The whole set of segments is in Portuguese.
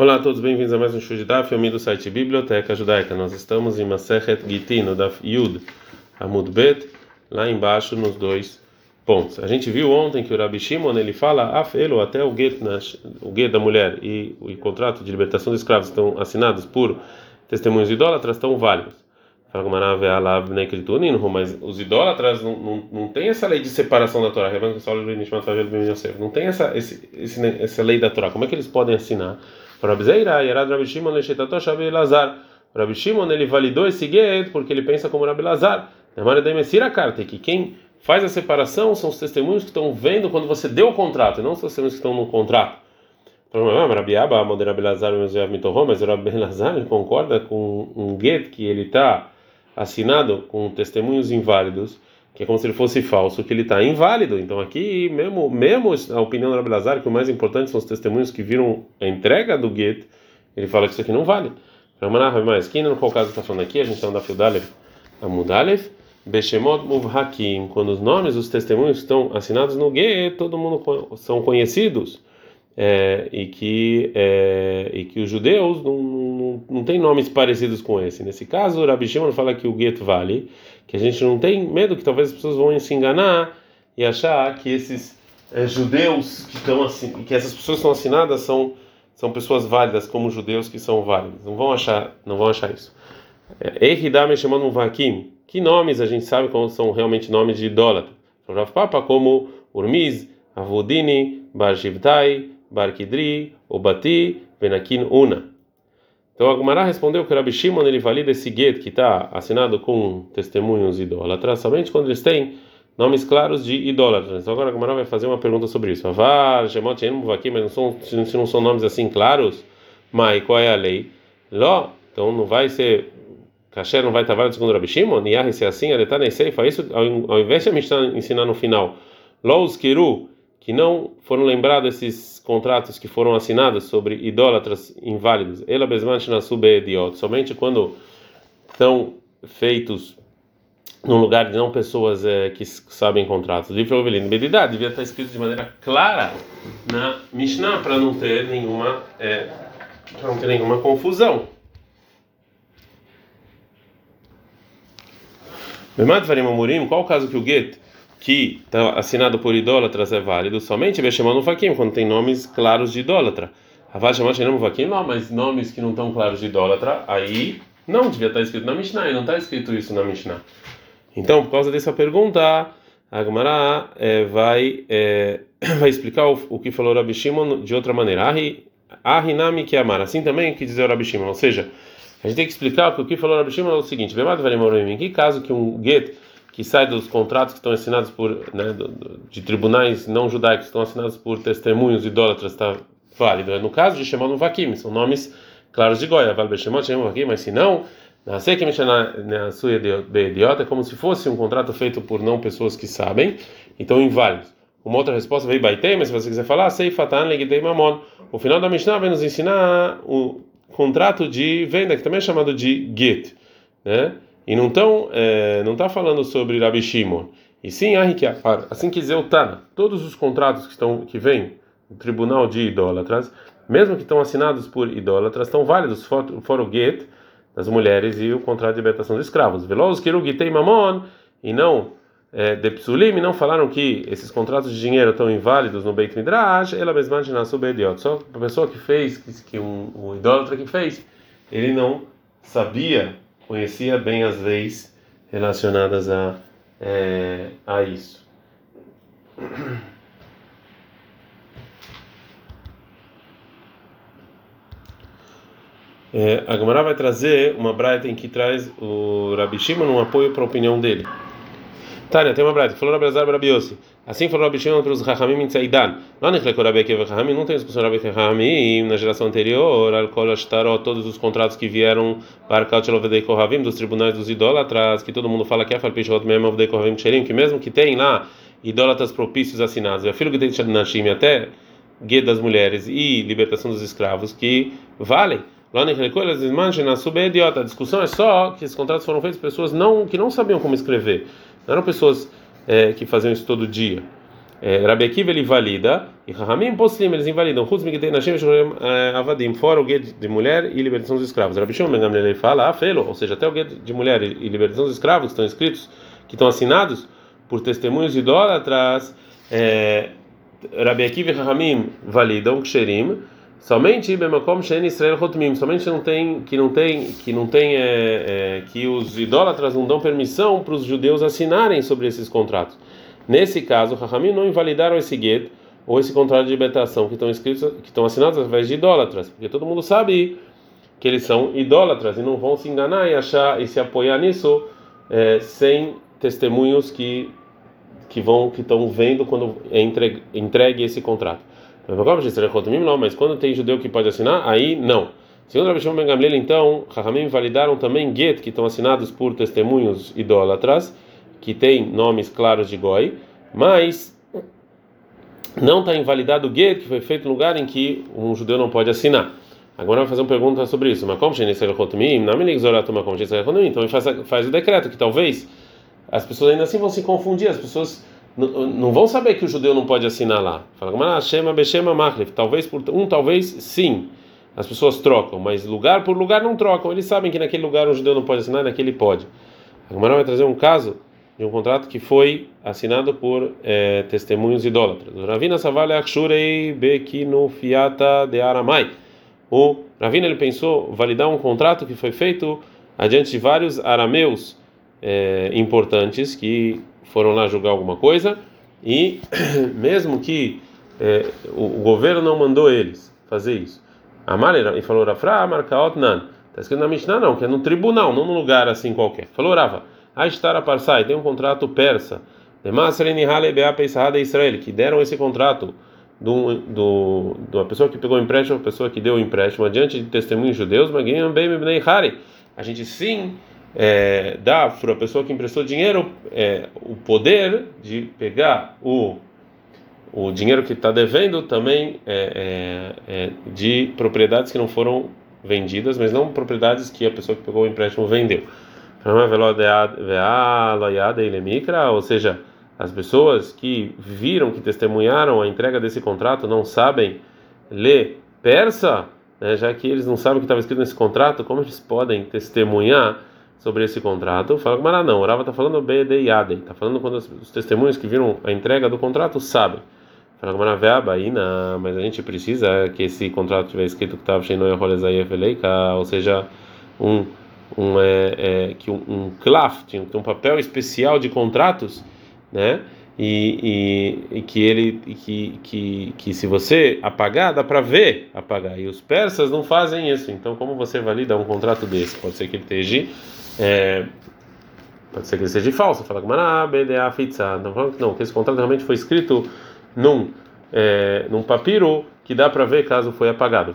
Olá a todos, bem-vindos a mais um show de Daf, filme do site Biblioteca Judaica. Nós estamos em Masechet Gitin, no Daf Yud Amud Bet, lá embaixo nos dois pontos. A gente viu ontem que o Rabi Shimon ele fala afelo até o get, o get da mulher e o contrato de libertação de escravos estão assinados por testemunhos idólatras estão válidos. Mas os idólatras não, não, não tem essa lei de separação da Torá. Não tem essa, esse, esse, essa lei da Torá. Como é que eles podem assinar? Rabi Zeira, Yerad Rabi Shimon, Leshetato, Shabi Lazar. Rabi Shimon, ele validou esse get porque ele pensa como Rabi Lazar. Namara da Messira Karte, que quem faz a separação são os testemunhos que estão vendo quando você deu o contrato, e não os testemunhos que estão no contrato. Rabi Abba, Rabi Lazar, mas Rabi Lazar concorda com um get que ele está assinado com testemunhos inválidos que é como se ele fosse falso, que ele está inválido. Então aqui, mesmo, mesmo a opinião do Rabi Lazar, que o mais importante são os testemunhos que viram a entrega do get, ele fala que isso aqui não vale. Mas quem no qual caso está falando aqui, a gente está da Fildalef, Amudalef, Beshemot Muvhakim, quando os nomes dos testemunhos estão assinados no get, todo mundo são conhecidos. É, e que é, e que os judeus não, não, não têm nomes parecidos com esse. Nesse caso, o Rabi Shimon fala que o get vale, que a gente não tem medo que talvez as pessoas vão se enganar e achar que esses é, judeus que estão assim, que essas pessoas estão assinadas são são pessoas válidas como judeus que são válidos. Não vão achar, não vão achar isso. Ehidame chamando um vaquim. Que nomes a gente sabe como são realmente nomes de idólatra? Rav Papa como Urmiz, Avodini, Bar Shivtai, Bar Kidri, Obati, Benakin Una. Então a Gumara respondeu que o Rabi Shimon ele valida esse get que está assinado com testemunhos idólatras somente quando eles têm nomes claros de idólatras. Então agora a Gumara vai fazer uma pergunta sobre isso. Avar, Shemot, aqui, mas não são, se não são nomes assim claros, mas qual é a lei? Ló, então não vai ser Kasher não vai estar válido segundo Rabi Shimon? Niah ser assim, Aretá nem sei, faz isso ao, invés de a Mishnah ensinar no final. Ló Kiru, que não foram lembrados esses contratos que foram assinados sobre idólatras inválidos, ela somente quando estão feitos num lugar de não pessoas é, que sabem contratos. Livro Ovelino Bedidá devia estar escrito de maneira clara na Mishnah para não ter nenhuma é, para não ter nenhuma confusão. Qual o caso que o get que está assinado por idólatras é válido somente no Fakim, quando tem nomes claros de idólatra. Chamando Fakim, não, mas nomes que não estão claros de idólatra, aí não devia estar tá escrito na Mishnah, e não está escrito isso na Mishnah. Então, por causa dessa pergunta, a Gemara é, vai, é, vai explicar o, o, que falou Rabi Shimon de outra maneira. Ahinami que amar, assim também que dizer o Rabi Shimon, ou seja, a gente tem que explicar que o que falou Rabi Shimon é o seguinte: em que caso que um get que sai dos contratos que estão assinados por né, de tribunais não judaicos que estão assinados por testemunhos idólatras está válido. É no caso de Shemon Vakim, são nomes claros de Goya, Val Shemon Vakim, mas se não, na que na sua idiota é como se fosse um contrato feito por não pessoas que sabem, então inválido. Uma outra resposta veio Baitei, mas se você quiser falar, sei Fatan Legidei Mamon. O final da Mishnah vai nos ensinar o contrato de venda, que também é chamado de Get, né? E não é, não está falando sobre Rabi Shimon. E sim, assim que dizer o Tana, todos os contratos que estão que vêm do tribunal de idólatras, mesmo que estão assinados por idólatras, estão válidos fora o get das mulheres e o contrato de libertação dos escravos. Veloz Kirugitei Mamon e não é, de Psulim, não falaram que esses contratos de dinheiro estão inválidos no Beit Midrash, ela mesma na Subediot. Só a pessoa que fez, que, que um, um idólatra que fez, ele não sabia conhecia bem as leis relacionadas a, é, a isso. É, a Gamara vai trazer uma braita em que traz o Rabi Shimon um apoio para a opinião dele. Tânia, tem uma braita, falou Rabi Azar Rabi. Assim falou Rabi Shimon para os Rahamim em Tzaidan. Lá no Chlekor Rabi Akiva Rahamim, não tem discussão Rabi Rahamim, na geração anterior, Alkol Ashtarot, todos os contratos que vieram para Kalchel Ovedei Kohavim, dos tribunais dos idólatras, que todo mundo fala que é Falpichot Ovedei Kohavim Ksherim, que mesmo que tem lá idólatras propícios assinados, a filho que tem Nashim até guia das mulheres e libertação dos escravos, que valem. Lá no Chlekor, eles imaginam, idiota. A discussão é só que esses contratos foram feitos por pessoas não, que não sabiam como escrever. Não eram pessoas é, que faziam isso todo dia. É, Rabi Akiva ele valida E Rahamim Poslim, eles invalidam. Chutz Migdei Nashem Shurem Avadim, fora o gueto de mulher e libertação dos escravos. Rabi Shimon Ben Gamliel fala, ah, felo, ou seja, até o gueto de mulher e libertação dos escravos que estão escritos, que estão assinados por testemunhos idólatras, é, Rabi Akiva e Rahamim validam Ksherim, somente Bemakom Shen Israel Hotmim, somente não tem, que não tem, que não tem, é, é, que os idólatras não dão permissão para os judeus assinarem sobre esses contratos. Nesse caso, Rahamim não invalidaram esse gueto, ou esse contrato de libertação que estão escritos, que estão assinados através de idólatras, porque todo mundo sabe que eles são idólatras e não vão se enganar e achar e se apoiar nisso é, sem testemunhos que que vão que estão vendo quando é entregue, entregue esse contrato. Mas quando tem judeu que pode assinar, aí não. Segundo Rabi Shimon Ben Gamliel, então, Rahamim validaram também get que estão assinados por testemunhos idólatras, que têm nomes claros de goi, mas não está invalidado o get que foi feito no lugar em que um judeu não pode assinar. Agora vai fazer uma pergunta sobre isso. Mas como então faz, faz o decreto que talvez as pessoas ainda assim vão se confundir, as pessoas não vão saber que o judeu não pode assinar lá. Fala, Shema Beshema Machlef. Talvez por um, talvez sim. As pessoas trocam, mas lugar por lugar não trocam. Eles sabem que naquele lugar um judeu não pode assinar, naquele pode. A Gemara vai trazer um caso de um contrato que foi assinado por é, testemunhos idólatras. Ravina Savale Akshurei Bekinu Fiata de Aramai. O Ravina ele pensou validar um contrato que foi feito adiante de vários arameus é, importantes que foram lá julgar alguma coisa e mesmo que é, o, o, governo não mandou eles fazer isso. Amalera e falou Rafra Markaot Nan. Está escrito na Mishnah não, que é no tribunal, não num lugar assim qualquer. Falou Rava. Aishtara Parsai tem um contrato persa, Israel, que deram esse contrato do, do, de uma pessoa que pegou empréstimo, uma pessoa que deu o empréstimo, adiante de testemunhos judeus, a gente sim é, para a pessoa que emprestou dinheiro é, o poder de pegar o, o dinheiro que está devendo também é, é, é, de propriedades que não foram vendidas, mas não propriedades que a pessoa que pegou o empréstimo vendeu. Ou seja, as pessoas que viram, que testemunharam a entrega desse contrato não sabem ler persa, né, já que eles não sabem o que estava escrito nesse contrato, como eles podem testemunhar sobre esse contrato? Fala que não, o Rava está falando BDIADEI, está falando quando os testemunhos que viram a entrega do contrato sabem. Fala que Maraveabaína, mas a gente precisa que esse contrato tivesse escrito que estava cheio ou seja, um um, é, é, que um, um CLAF, tinha um papel especial de contratos, né? E, e, e que ele que, que, que se você apagar dá para ver apagar. E os persas não fazem isso. Então como você valida um contrato desse? Pode ser que ele esteja é, pode ser que ele seja falso fala que não não que esse contrato realmente foi escrito num é, num papiro que dá para ver caso foi apagado.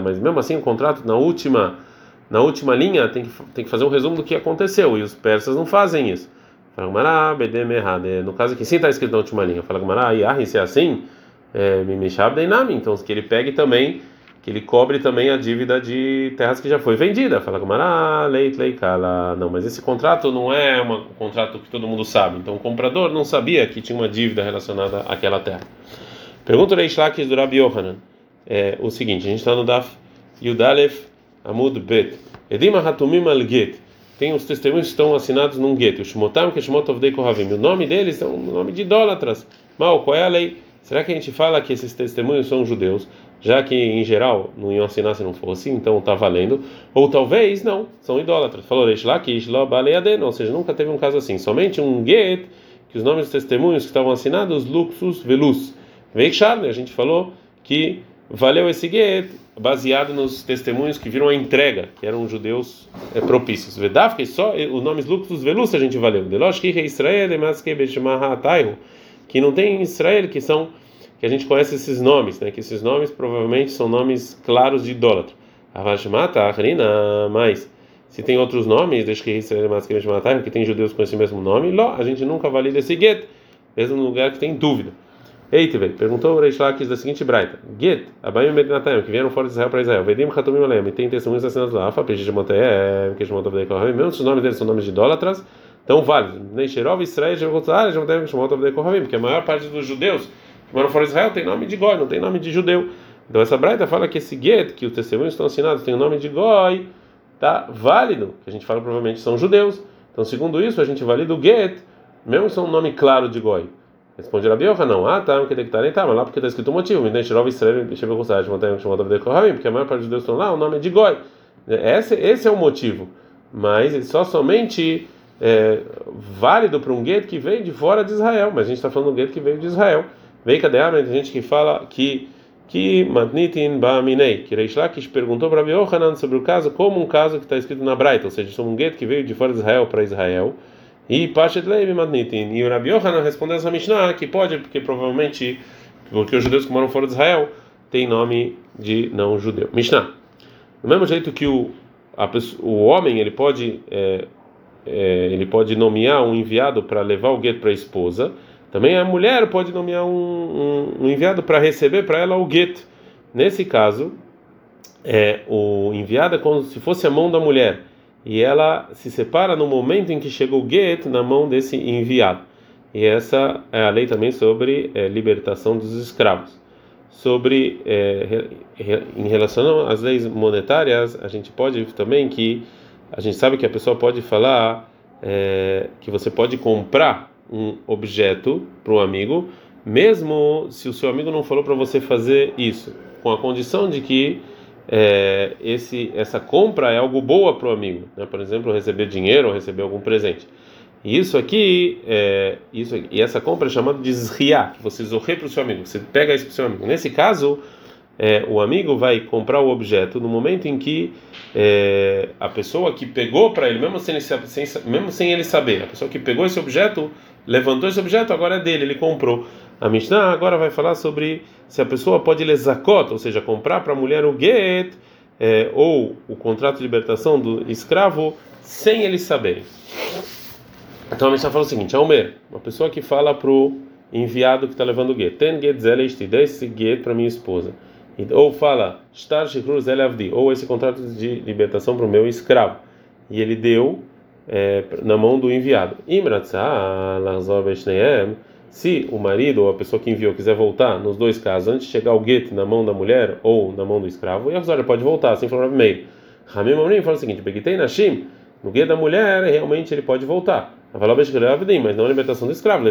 Mas mesmo assim, o contrato na última na última linha tem que, tem que fazer um resumo do que aconteceu e os persas não fazem isso. No caso que sim está escrito na última linha, fala Gmará, se é assim, é, então que ele pegue também que ele cobre também a dívida de terras que já foi vendida. Fala Gamara, leit, leikala. Não, mas esse contrato não é um contrato que todo mundo sabe. Então o comprador não sabia que tinha uma dívida relacionada àquela terra. Pergunta o Reishlakis do Rabi Yohanan. É o seguinte: a gente está no Daf Yudalef Amud Bet. Edim Hatumim al Get. Tem os testemunhos que estão assinados num gueto. Shmotam que Shmotov Dei Kohavim. O nome deles é um nome de idólatras. Mal, qual é a lei? Será que a gente fala que esses testemunhos são judeus? já que em geral não iam assinar se não fosse, então está valendo. Ou talvez não, são idólatras. Falou Reish Lakish, Baleaden, ou seja, nunca teve um caso assim. Somente um get, que os nomes dos testemunhos que estavam assinados, Luxus Velus. Veikshar, a gente falou que valeu esse get baseado nos testemunhos que viram a entrega, que eram judeus é, propícios. Vedafke, só os nomes Luxus Velus a gente valeu. Delosh que Israel, que não tem Israel, que são que a gente conhece esses nomes, né? Que esses nomes provavelmente são nomes claros de idólatra. Avashmata, Ahrina, mas se tem outros nomes, desde que Israel que tem judeus com esse mesmo nome, lá a gente nunca valida esse get, mesmo no lugar que tem dúvida. Eita, velho, perguntou o Reish Lakish da seguinte braita: Get, Abayim Medinatayim, que vieram fora de Israel para Israel, Vedim Hatumim Alem, e tem testemunhos assinados lá, Peixe de Monteé, que de Monteé, mesmo se os nomes deles são nomes de idólatras, Então vale. Neisherov, Israel, porque a maior parte dos judeus que moram fora de Israel tem nome de Goi, não tem nome de judeu. Então essa braita fala que esse get, que os testemunhos estão assinados, tem o nome de Goi, tá válido, que a gente fala provavelmente são judeus. Então segundo isso, a gente valida o get, mesmo se é um nome claro de Goi. Responde Rabi não. Ah, tá, que tem que estar nem tá, mas lá porque está escrito o motivo. Neisherov, Israel, porque a maior parte dos judeus estão lá, o nome é de Goi. Esse, esse é o motivo. Mas só somente é, válido para um gueto que veio de fora de Israel, mas a gente está falando de um gueto que veio de Israel. Vem cadê a tem gente que fala que que Matnitin Ba'aminei, que Reish Lakish perguntou para Rabi sobre o caso como um caso que está escrito na Braita, ou seja, um gueto que veio de fora de Israel para Israel, e Pashet Levi Matnitin. E o Rabi Yohanan respondeu essa Mishnah que pode, porque provavelmente, porque os judeus que moram fora de Israel têm nome de não judeu. Mishnah. Do mesmo jeito que o, a, o homem ele pode é, é, ele pode nomear um enviado para levar o gueto para a esposa. Também a mulher pode nomear um, um, um enviado para receber para ela o gueto. Nesse caso, é, o enviado é como se fosse a mão da mulher e ela se separa no momento em que chega o gueto na mão desse enviado. E essa é a lei também sobre é, libertação dos escravos. Sobre é, em relação às leis monetárias, a gente pode também que a gente sabe que a pessoa pode falar é, que você pode comprar um objeto para um amigo, mesmo se o seu amigo não falou para você fazer isso, com a condição de que é, esse, essa compra é algo boa para o amigo, né? por exemplo, receber dinheiro ou receber algum presente. E isso aqui, é, isso aqui, e essa compra é chamada de zriá, que você zorre para o seu amigo, você pega isso para o seu amigo. Nesse caso, é, o amigo vai comprar o objeto no momento em que é, a pessoa que pegou para ele, mesmo sem, sem, mesmo sem ele saber, a pessoa que pegou esse objeto, levantou esse objeto, agora é dele, ele comprou. A Mishnah agora vai falar sobre se a pessoa pode lesakot, ou seja, comprar para a mulher o get, é, ou o contrato de libertação do escravo, sem ele saber. Então a Mishnah fala o seguinte: Almer, uma pessoa que fala para o enviado que está levando o get, ten get zelest, dê esse get para minha esposa. Ou fala, Star Shikruz Avdi, ou esse contrato de libertação para o meu escravo. E ele deu é, na mão do enviado. Se o marido ou a pessoa que enviou quiser voltar, nos dois casos, antes de chegar o guete na mão da mulher ou na mão do escravo, e a pode voltar, assim falou meio. Ramim Mamrim fala o seguinte: Beguitei Nashim, no guete da mulher, realmente ele pode voltar. Mas não a libertação do escravo.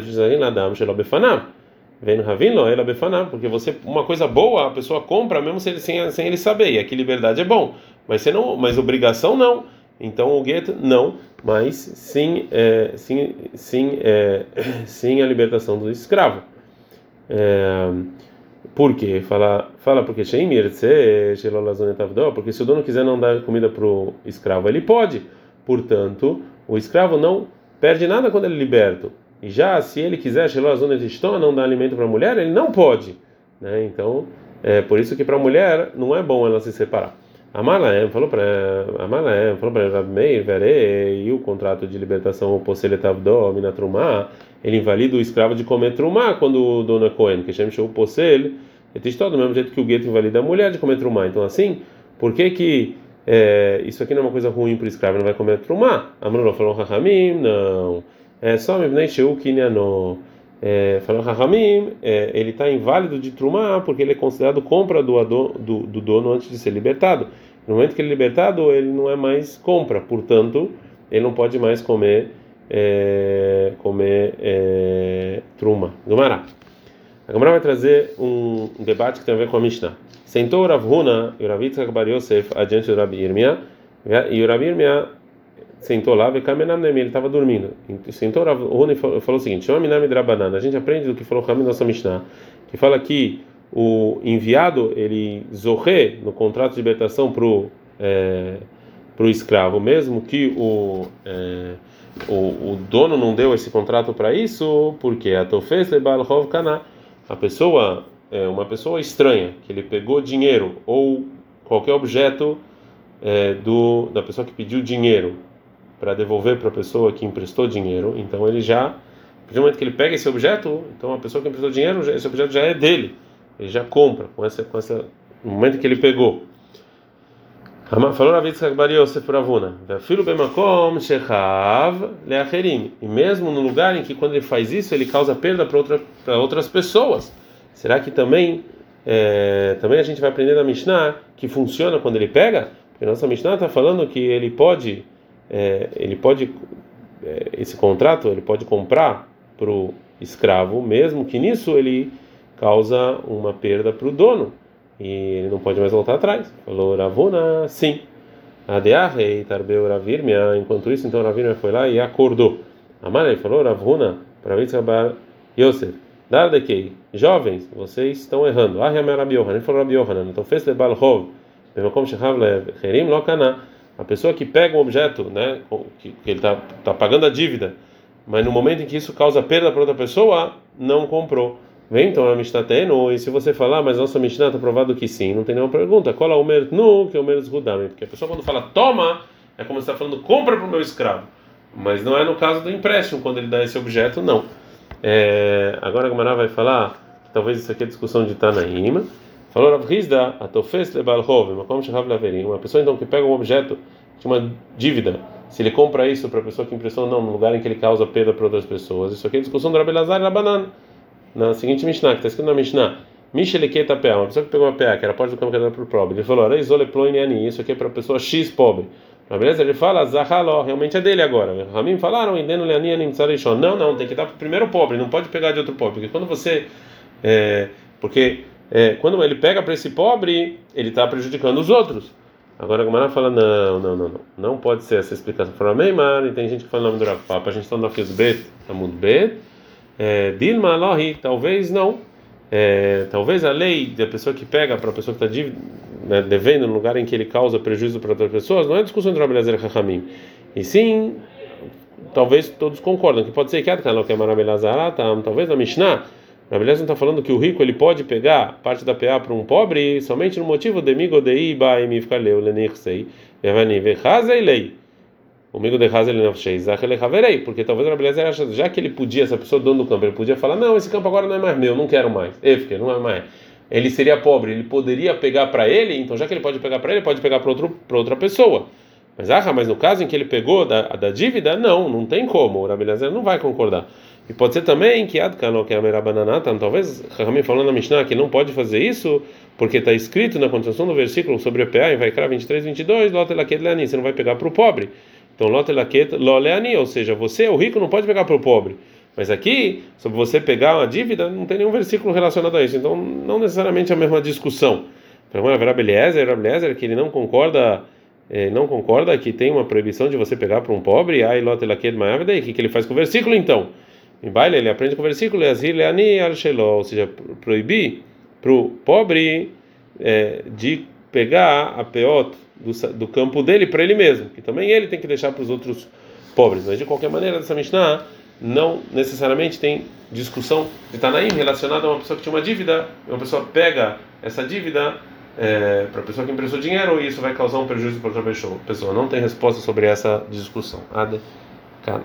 Vem no Ravino, ela befaná, porque você uma coisa boa a pessoa compra mesmo sem, sem, sem ele saber. E aqui liberdade é bom, mas você não, mas obrigação não. Então o get não, mas sim, é, sim, sim, é, sim a libertação do escravo. É, por quê? Fala, fala porque porque se o dono quiser não dar comida para o escravo, ele pode. Portanto, o escravo não perde nada quando ele é liberto. E já se ele quiser não dar alimento para a mulher, ele não pode. Né? Então, é por isso que para a mulher não é bom ela se separar. Amalaem falou para Amalaem falou para Rabmeir, Verei, e o contrato de libertação Poseletavdo Minatrumá, ele invalida o escravo de comer trumá quando o dono é Cohen, que chama o Posel, e do mesmo jeito que o gueto invalida a mulher de comer trumá. Então, assim, por que que é, isso aqui não é uma coisa ruim para o escravo, não vai comer trumá? Amrullah falou, Rahamim, não. É só Mibnei Sheu Kinyano. Falou Rahamim, é, ele está inválido de Trumá porque ele é considerado compra do, do, do dono antes de ser libertado. No momento que ele é libertado, ele não é mais compra, portanto, ele não pode mais comer é, comer é, truma. Gumará. A Gumará vai trazer um, debate que tem a ver com a Mishnah. Sentou Rav Huna e Rav Yitzhak Bar Yosef adiante do Rabi Irmia, e o Rabi Irmia sentou lá, ele estava dormindo. Sentou lá, o Rony falou, o seguinte: A gente aprende do que falou Ramim nossa Mishnah, que fala que o enviado ele zorre no contrato de libertação para o é, pro escravo, mesmo que o, é, o, o dono não deu esse contrato para isso, porque a Tofes Lebal Hov Kana, a pessoa, é, uma pessoa estranha, que ele pegou dinheiro ou qualquer objeto é, do, da pessoa que pediu dinheiro para devolver para a pessoa que emprestou dinheiro, então ele já, a partir do momento que ele pega esse objeto, então a pessoa que emprestou dinheiro, esse objeto já é dele, ele já compra com essa, com essa, no momento que ele pegou. Falou Rav Yitzchak Bar Yosef para Avuna, filho. E mesmo no lugar em que quando ele faz isso ele causa perda para outra, outras pessoas. Será que também é, também a gente vai aprender na Mishnah que funciona quando ele pega? Porque nossa Mishnah está falando que ele pode é, ele pode é, esse contrato ele pode comprar para o escravo, mesmo que nisso ele causa uma perda para o dono e ele não pode mais voltar atrás. Falou Ravuna, sim. Adearrei tarbeu Ravirmia. Enquanto isso, então Ravirmia foi lá e acordou. Amarei falou Ravuna para Vitzabar Yosef. Dardekei, jovens, vocês estão errando. Ah, Rabi Yohanan, ele falou Rabi Yohanan. Então fez de Balhov, como Shehav Leherim Lokana. A pessoa que pega um objeto, né, que, ele está tá pagando a dívida, mas no momento em que isso causa perda para outra pessoa, não comprou. Vem então a Mishnah teno, e se você falar, mas nossa Mishnah está provado que sim, não tem nenhuma pergunta. É o mer nu, que é o mer rudame? Porque a pessoa quando fala toma, é como se está falando compra para o meu escravo. Mas não é no caso do empréstimo, quando ele dá esse objeto, não. É, agora a Gamara vai falar, talvez isso aqui é discussão de Tanaíma. Falou Rav Rizda, atofes lebalhov. Uma pessoa então que pega um objeto de uma dívida, se ele compra isso para a pessoa que emprestou, não, no lugar em que ele causa perda para outras pessoas. Isso aqui é discussão do Rabelazar e Rabanan na seguinte Mishnah, que está escrito na Mishnah, Micheleketa PA, uma pessoa que pegou uma PA, que era parte do campo que era para o pobre, ele falou, Reizole isso aqui é para a pessoa X pobre. Na beleza, ele fala, Zahaló, realmente é dele agora. Ramim falaram, Indeno Leani Anim Não, não, tem que dar para o primeiro pobre, não pode pegar de outro pobre, porque quando você. É, porque é, quando ele pega para esse pobre, ele está prejudicando os outros. Agora a Gomara fala: não, não, não, não, não pode ser essa explicação. Fala, Meimar, e tem gente que fala o nome do Rav Papa, a gente está no Fiz Bet, Amud Bet. É, Dilma Alohi, talvez não. É, talvez a lei da pessoa que pega para a pessoa que está né, devendo no lugar em que ele causa prejuízo para outras pessoas, não é discussão entre Rabelezer e Rahamim. E sim, talvez todos concordam que pode ser que a que é Marabelazar, talvez na Mishnah, Rabelezer não está falando que o rico ele pode pegar parte da PA para um pobre somente no motivo de migodei ba e ficar leu lenircei, evani vechazei lei. O amigo de Hazel ele haverei, porque talvez o Rabelezer acha, já que ele podia, essa pessoa dono do campo, ele podia falar: não, esse campo agora não é mais meu, não quero mais. Efker, não é mais. Ele seria pobre, ele poderia pegar para ele, então já que ele pode pegar para ele, pode pegar para outra pessoa. Mas, ah, mas no caso em que ele pegou da, da dívida, não, não tem como. O Rabelezer não vai concordar. E pode ser também que Adkano, é a talvez Rahamim falando na Mishnah que não pode fazer isso, porque está escrito na continuação do versículo sobre a PA, em Vaikra 23, 22, você não vai pegar para o pobre. Então, lotelaket loleani, ou seja, você, o rico, não pode pegar para o pobre. Mas aqui, sobre você pegar uma dívida, não tem nenhum versículo relacionado a isso. Então, não necessariamente é a mesma discussão. Então, a Beliezer, Beliezer, que ele não concorda, eh, não concorda que tem uma proibição de você pegar para um pobre. Aí, lotelaket ma'avdei, o que, que ele faz com o versículo então? Em baile, ele aprende com o versículo, ou seja, proibir para o pobre é, de pegar a peot do, do campo dele para ele mesmo, que também ele tem que deixar para os outros pobres. Mas de qualquer maneira, essa Mishnah não necessariamente tem discussão de Tanaim relacionada a uma pessoa que tinha uma dívida, uma pessoa pega essa dívida é, para a pessoa que emprestou dinheiro e isso vai causar um prejuízo para outra pessoa. Não tem resposta sobre essa discussão. Ade, cara.